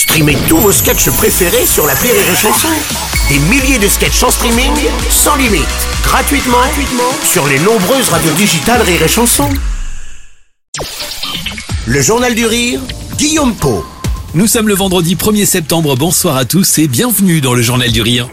Streamez tous vos sketchs préférés sur la Rire et Chanson. Des milliers de sketchs en streaming, sans limite, gratuitement, gratuitement sur les nombreuses radios digitales Rire et Chanson. Le Journal du Rire, Guillaume Po. Nous sommes le vendredi 1er septembre, bonsoir à tous et bienvenue dans le Journal du Rire.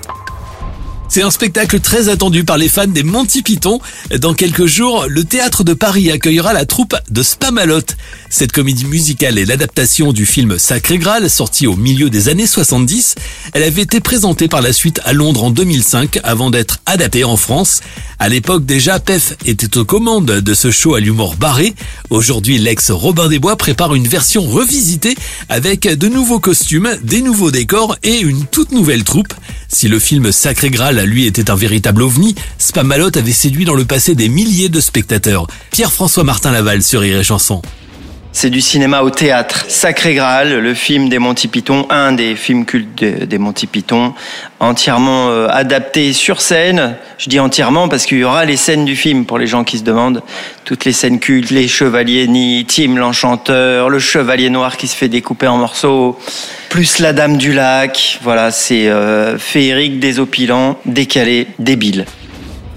C'est un spectacle très attendu par les fans des Monty Python. Dans quelques jours, le théâtre de Paris accueillera la troupe de Spamalot. Cette comédie musicale est l'adaptation du film Sacré Graal, sorti au milieu des années 70. Elle avait été présentée par la suite à Londres en 2005 avant d'être adaptée en France. À l'époque déjà, Pef était aux commandes de ce show à l'humour barré. Aujourd'hui, l'ex Robin des Bois prépare une version revisitée avec de nouveaux costumes, des nouveaux décors et une toute nouvelle troupe. Si le film Sacré Graal, lui, était un véritable ovni, Spamalot avait séduit dans le passé des milliers de spectateurs. Pierre-François Martin Laval sur Rire et Chanson. C'est du cinéma au théâtre. Sacré Graal, le film des Monty Python, un des films cultes des Monty Python, entièrement euh, adapté sur scène. Je dis entièrement parce qu'il y aura les scènes du film pour les gens qui se demandent. Toutes les scènes cultes, les chevaliers ni Tim l'enchanteur, le chevalier noir qui se fait découper en morceaux, plus la dame du lac. Voilà, c'est euh, féerique, désopilant, décalé, débile.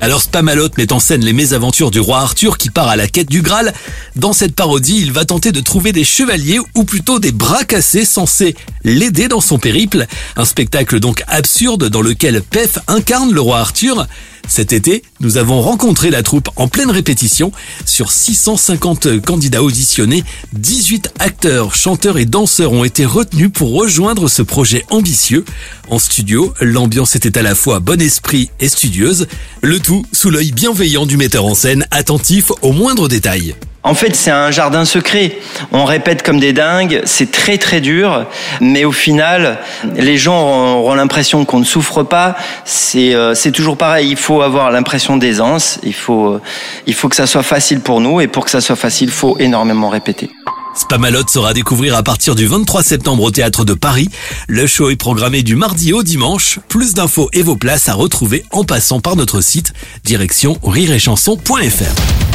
Alors Spamalot met en scène les mésaventures du roi Arthur qui part à la quête du Graal. Dans cette parodie, il va tenter de trouver des chevaliers ou plutôt des bras cassés censés l'aider dans son périple. Un spectacle donc absurde dans lequel Pef incarne le roi Arthur. Cet été, nous avons rencontré la troupe en pleine répétition. Sur 650 candidats auditionnés, 18 acteurs, chanteurs et danseurs ont été retenus pour rejoindre ce projet ambitieux. En studio, l'ambiance était à la fois bon esprit et studieuse, le tout sous l'œil bienveillant du metteur en scène, attentif aux moindres détails. En fait, c'est un jardin secret. On répète comme des dingues, c'est très très dur, mais au final, les gens auront l'impression qu'on ne souffre pas. C'est euh, toujours pareil, il faut avoir l'impression d'aisance, il faut, euh, il faut que ça soit facile pour nous, et pour que ça soit facile, il faut énormément répéter. Spamalot sera à découvrir à partir du 23 septembre au Théâtre de Paris. Le show est programmé du mardi au dimanche. Plus d'infos et vos places à retrouver en passant par notre site direction rireetchanson.fr.